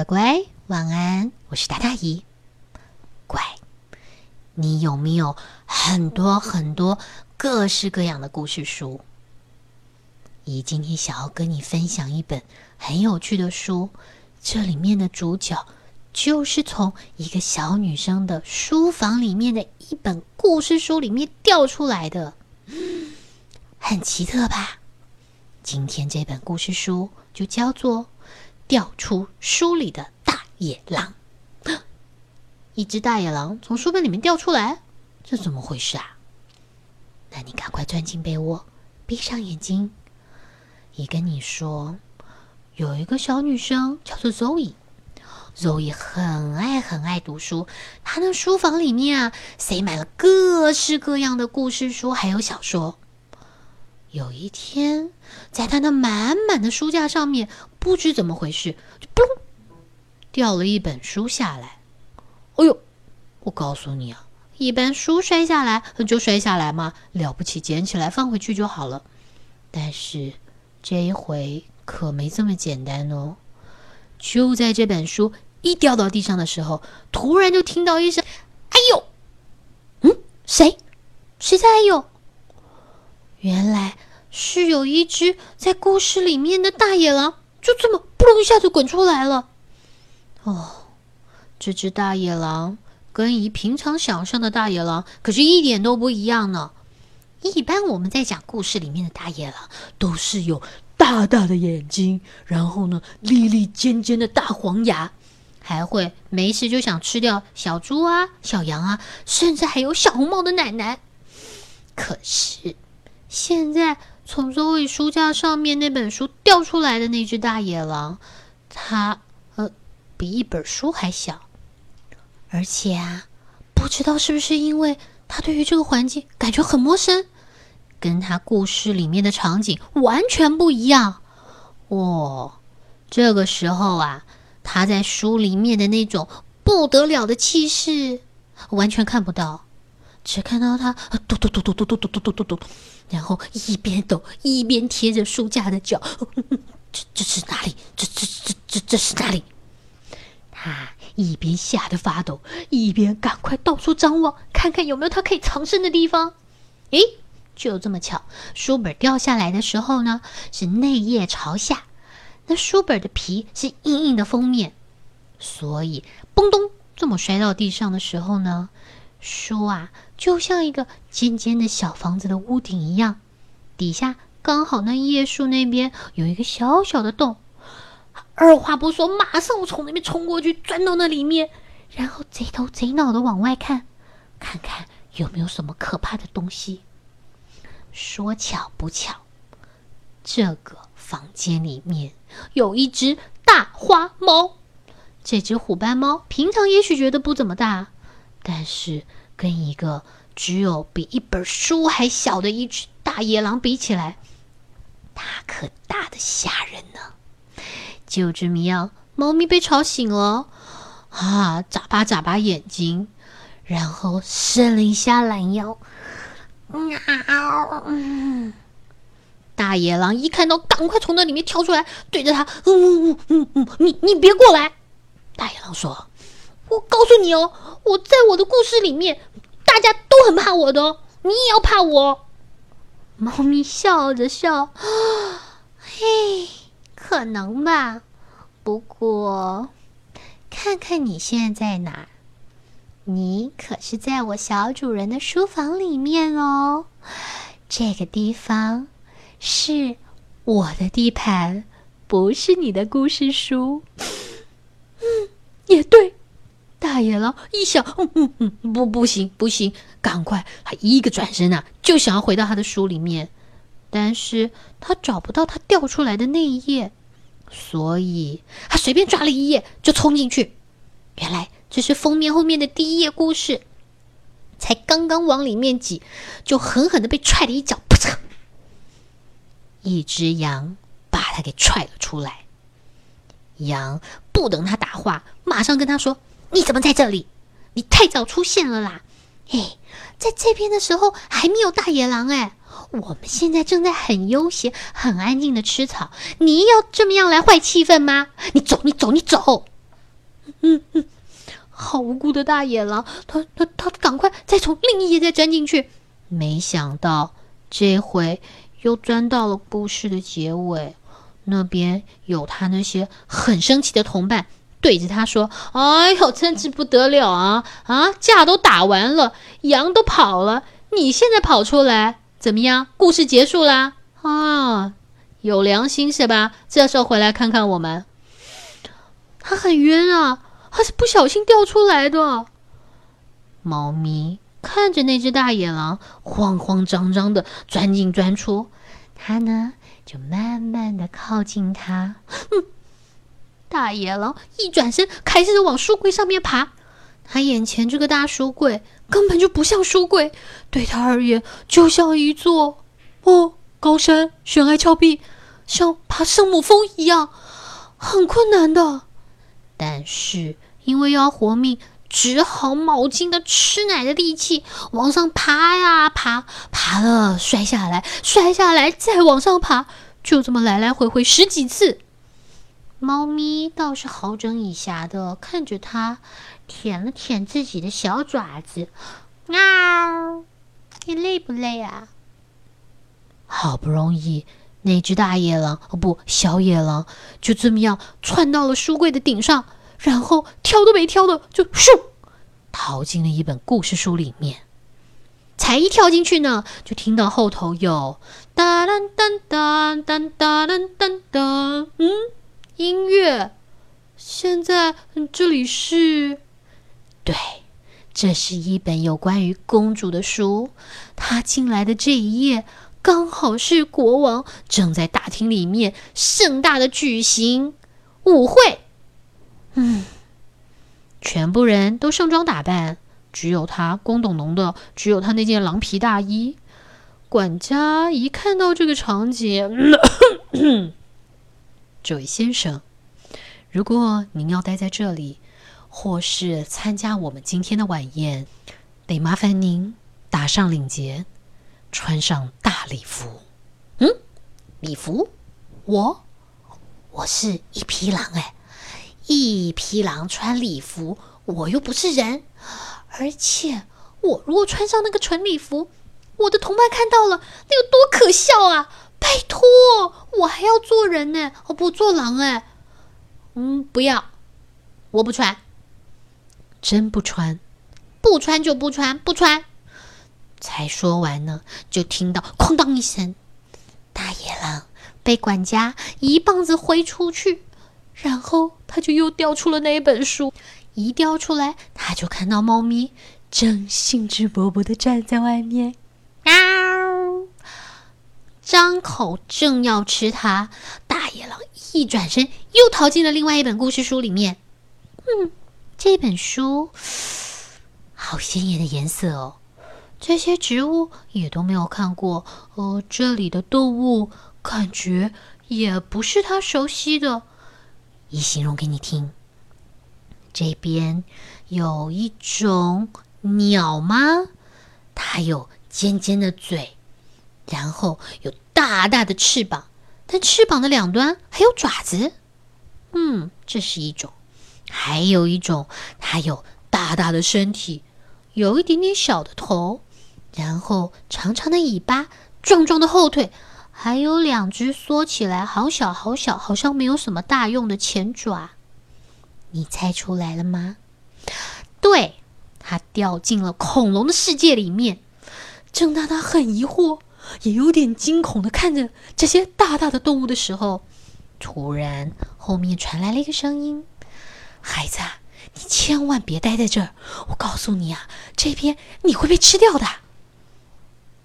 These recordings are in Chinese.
乖乖，晚安！我是大大姨。乖，你有没有很多很多各式各样的故事书？姨今天想要跟你分享一本很有趣的书，这里面的主角就是从一个小女生的书房里面的一本故事书里面掉出来的，很奇特吧？今天这本故事书就叫做《掉出书里的大野狼》。一只大野狼从书本里面掉出来，这怎么回事啊？那你赶快钻进被窝，闭上眼睛。一跟你说，有一个小女生叫做 Zoe，Zoe 很爱很爱读书，她的书房里面啊塞满了各式各样的故事书，还有小说。有一天，在他那满满的书架上面，不知怎么回事，就嘣，掉了一本书下来。哎呦！我告诉你啊，一般书摔下来就摔下来嘛，了不起，捡起来放回去就好了。但是这一回可没这么简单哦。就在这本书一掉到地上的时候，突然就听到一声“哎呦”，嗯，谁？谁在哎呦？原来是有一只在故事里面的大野狼，就这么扑隆一下子滚出来了。哦，这只大野狼跟以平常想象的大野狼可是一点都不一样呢。一般我们在讲故事里面的大野狼，都是有大大的眼睛，然后呢，利利尖尖的大黄牙，还会没事就想吃掉小猪啊、小羊啊，甚至还有小红帽的奶奶。可是。现在从周围书架上面那本书掉出来的那只大野狼，它呃比一本书还小，而且啊，不知道是不是因为它对于这个环境感觉很陌生，跟它故事里面的场景完全不一样。哦，这个时候啊，它在书里面的那种不得了的气势完全看不到，只看到它嘟嘟嘟嘟嘟嘟嘟嘟嘟嘟。然后一边抖一边贴着书架的脚，这这是哪里？这这这这这是哪里？他一边吓得发抖，一边赶快到处张望，看看有没有他可以藏身的地方。诶，就这么巧，书本掉下来的时候呢，是内页朝下，那书本的皮是硬硬的封面，所以嘣咚这么摔到地上的时候呢。书啊，就像一个尖尖的小房子的屋顶一样，底下刚好那叶树那边有一个小小的洞。二话不说，马上从那边冲过去，钻到那里面，然后贼头贼脑的往外看，看看有没有什么可怕的东西。说巧不巧，这个房间里面有一只大花猫。这只虎斑猫平常也许觉得不怎么大。但是跟一个只有比一本书还小的一只大野狼比起来，它可大的吓人呢。就这么样，猫咪被吵醒了，啊，眨巴眨巴眼睛，然后伸了一下懒腰。喵！大野狼一看到，赶快从那里面跳出来，对着它，嗯嗯嗯嗯，你你别过来！大野狼说。我告诉你哦，我在我的故事里面，大家都很怕我的哦，你也要怕我。猫咪笑着笑，嘿，可能吧。不过，看看你现在哪？你可是在我小主人的书房里面哦。这个地方是我的地盘，不是你的故事书。嗯，也对。大野狼一想，嗯嗯嗯，不，不行，不行，赶快！他一个转身啊，就想要回到他的书里面，但是他找不到他掉出来的那一页，所以他随便抓了一页就冲进去。原来这是封面后面的第一页故事，才刚刚往里面挤，就狠狠的被踹了一脚，噗嚓！一只羊把他给踹了出来。羊不等他答话，马上跟他说。你怎么在这里？你太早出现了啦！嘿，在这边的时候还没有大野狼哎，我们现在正在很悠闲、很安静的吃草，你要这么样来坏气氛吗？你走，你走，你走！嗯嗯，好无辜的大野狼，他他他赶快再从另一页再钻进去。没想到这回又钻到了故事的结尾，那边有他那些很生气的同伴对着他说：“哎呦，真是不得了啊啊！架都打完了，羊都跑了，你现在跑出来怎么样？故事结束啦啊！有良心是吧？这时候回来看看我们。”他很冤啊，他是不小心掉出来的。猫咪看着那只大野狼慌慌张张的钻进钻出，它呢就慢慢的靠近它。嗯，大野狼一转身开始往书柜上面爬。他眼前这个大书柜根本就不像书柜，对他而言就像一座哦高山悬崖峭壁，像爬圣母峰一样，很困难的。但是因为要活命，只好卯尽了吃奶的力气往上爬呀爬，爬了摔下来，摔下来再往上爬，就这么来来回回十几次。猫咪倒是好整以暇的看着它，舔了舔自己的小爪子。喵，你累不累啊？好不容易，那只大野狼哦不小野狼，就这么样窜到了书柜的顶上，然后挑都没挑的就咻，逃进了一本故事书里面。才一跳进去呢，就听到后头有哒啦噔哒哒啦噔噔，嗯。音乐。现在这里是，对，这是一本有关于公主的书。她进来的这一页。刚好是国王正在大厅里面盛大的举行舞会，嗯，全部人都盛装打扮，只有他光懂农的，只有他那件狼皮大衣。管家一看到这个场景，这位先生，如果您要待在这里，或是参加我们今天的晚宴，得麻烦您打上领结。穿上大礼服，嗯，礼服，我，我是一匹狼哎，一匹狼穿礼服，我又不是人，而且我如果穿上那个纯礼服，我的同伴看到了，那有多可笑啊！拜托，我还要做人呢，我不做狼哎，嗯，不要，我不穿，真不穿，不穿就不穿，不穿。才说完呢，就听到哐当一声，大野狼被管家一棒子挥出去，然后他就又掉出了那一本书。一掉出来，他就看到猫咪正兴致勃勃的站在外面，喵，口正要吃它。大野狼一转身，又逃进了另外一本故事书里面。嗯，这本书好鲜艳的颜色哦。这些植物也都没有看过，呃，这里的动物感觉也不是他熟悉的。一形容给你听，这边有一种鸟吗？它有尖尖的嘴，然后有大大的翅膀，但翅膀的两端还有爪子。嗯，这是一种。还有一种，它有大大的身体，有一点点小的头。然后长长的尾巴，壮壮的后腿，还有两只缩起来好小好小，好像没有什么大用的前爪。你猜出来了吗？对，它掉进了恐龙的世界里面。正当他很疑惑，也有点惊恐的看着这些大大的动物的时候，突然后面传来了一个声音：“孩子，你千万别待在这儿！我告诉你啊，这边你会被吃掉的。”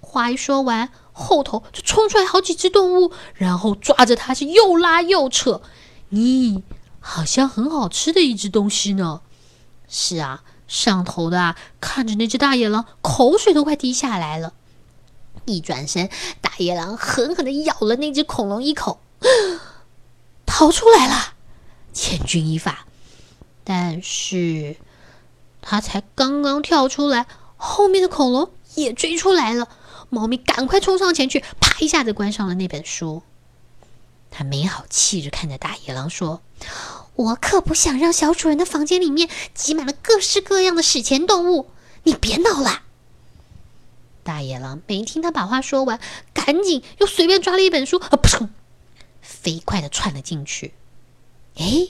话一说完，后头就冲出来好几只动物，然后抓着它是又拉又扯。你好像很好吃的一只东西呢。是啊，上头的啊，看着那只大野狼，口水都快滴下来了。一转身，大野狼狠狠的咬了那只恐龙一口，逃出来了，千钧一发。但是，他才刚刚跳出来，后面的恐龙也追出来了。猫咪赶快冲上前去，啪一下子关上了那本书。他没好气着看着大野狼说：“我可不想让小主人的房间里面挤满了各式各样的史前动物。你别闹了！大野狼没听他把话说完，赶紧又随便抓了一本书，啊噗，飞快的窜了进去。哎，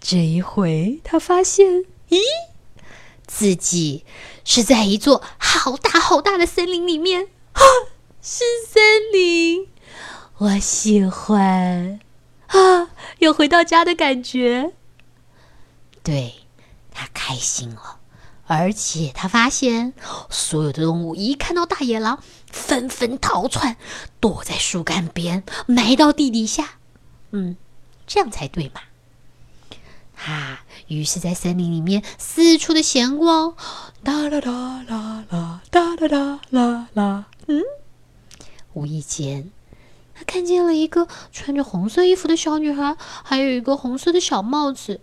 这一回他发现，咦，自己是在一座好大好大的森林里面啊，是森林，我喜欢啊，有回到家的感觉。对他开心了。而且他发现，所有的动物一看到大野狼，纷纷逃窜，躲在树干边，埋到地底下。嗯，这样才对嘛。哈，于是，在森林里面四处的闲逛，哒啦哒啦啦，哒啦哒啦啦。嗯，无意间，他看见了一个穿着红色衣服的小女孩，还有一个红色的小帽子。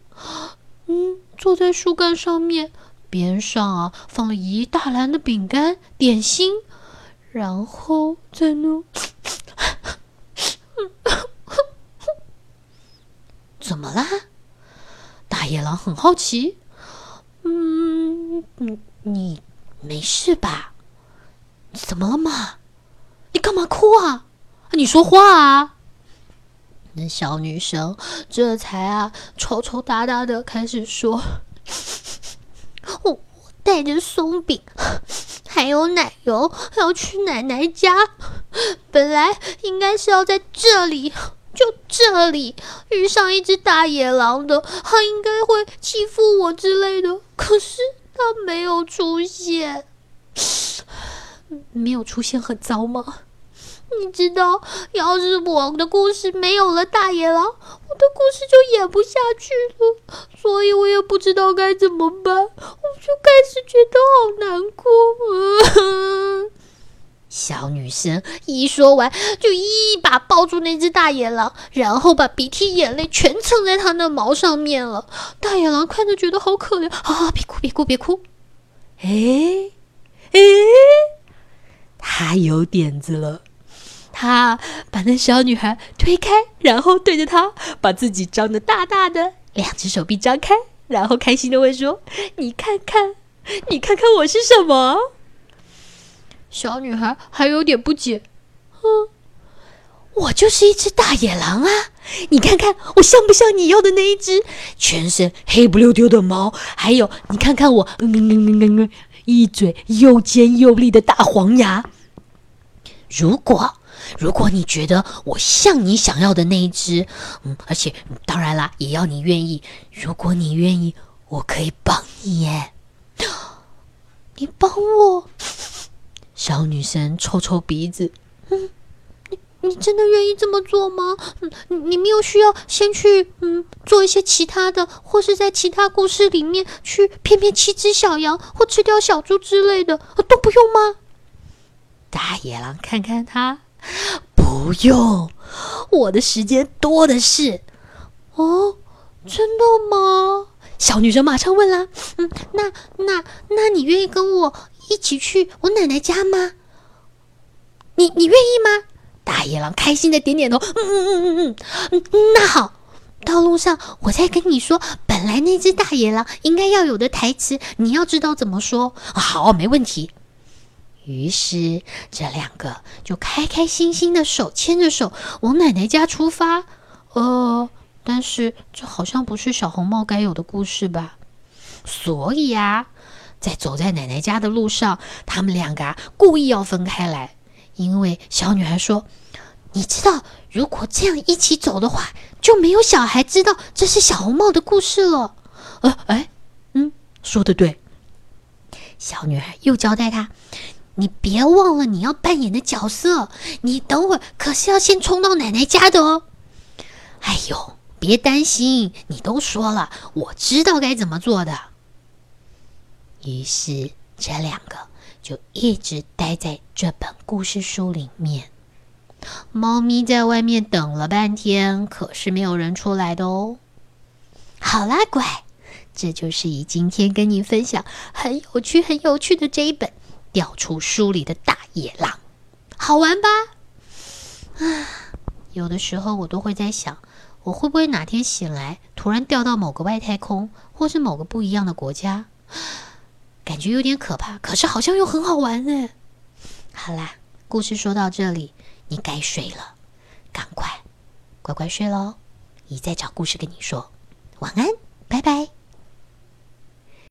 嗯，坐在树干上面。边上啊，放了一大篮的饼干点心，然后在那，怎么啦？大野狼很好奇。嗯，你你没事吧？怎么了嘛？你干嘛哭啊？你说话啊！那小女生这才啊，抽抽搭搭的开始说。带着松饼，还有奶油，要去奶奶家。本来应该是要在这里，就这里遇上一只大野狼的，他应该会欺负我之类的。可是他没有出现，没有出现很糟吗？你知道，要是我的故事没有了大野狼，我的故事就演不下去了。所以我也不知道该怎么办，我就开始觉得好难过。小女生一说完，就一把抱住那只大野狼，然后把鼻涕眼泪全蹭在它的毛上面了。大野狼看着觉得好可怜啊！别哭，别哭，别哭。哎哎，他有点子了。他把那小女孩推开，然后对着她，把自己张得大大的，两只手臂张开，然后开心的问说：“你看看，你看看我是什么？”小女孩还有点不解：“嗯，我就是一只大野狼啊！你看看我像不像你要的那一只？全身黑不溜丢的毛，还有你看看我，嗯嗯嗯嗯嗯，一嘴又尖又利的大黄牙。如果……”如果你觉得我像你想要的那一只，嗯，而且当然啦，也要你愿意。如果你愿意，我可以帮你耶。你帮我？小女生抽抽鼻子，嗯，你你真的愿意这么做吗？嗯，你没有需要先去嗯做一些其他的，或是在其他故事里面去骗骗七只小羊或吃掉小猪之类的，都不用吗？大野狼看看他。不用，我的时间多的是。哦，真的吗？小女生马上问啦。嗯，那那那你愿意跟我一起去我奶奶家吗？你你愿意吗？大野狼开心的点点头。嗯嗯嗯嗯嗯，那好，道路上我再跟你说，本来那只大野狼应该要有的台词，你要知道怎么说。好，没问题。于是，这两个就开开心心的手牵着手往奶奶家出发。呃，但是这好像不是小红帽该有的故事吧？所以啊，在走在奶奶家的路上，他们两个啊故意要分开来，因为小女孩说：“你知道，如果这样一起走的话，就没有小孩知道这是小红帽的故事了。”呃，哎，嗯，说的对。小女孩又交代他。你别忘了你要扮演的角色，你等会儿可是要先冲到奶奶家的哦。哎呦，别担心，你都说了，我知道该怎么做的。于是这两个就一直待在这本故事书里面。猫咪在外面等了半天，可是没有人出来的哦。好啦，乖，这就是以今天跟你分享很有趣、很有趣的这一本。掉出书里的大野狼，好玩吧？啊，有的时候我都会在想，我会不会哪天醒来，突然掉到某个外太空，或是某个不一样的国家？感觉有点可怕，可是好像又很好玩呢。好啦，故事说到这里，你该睡了，赶快乖乖睡喽。姨再找故事跟你说，晚安，拜拜。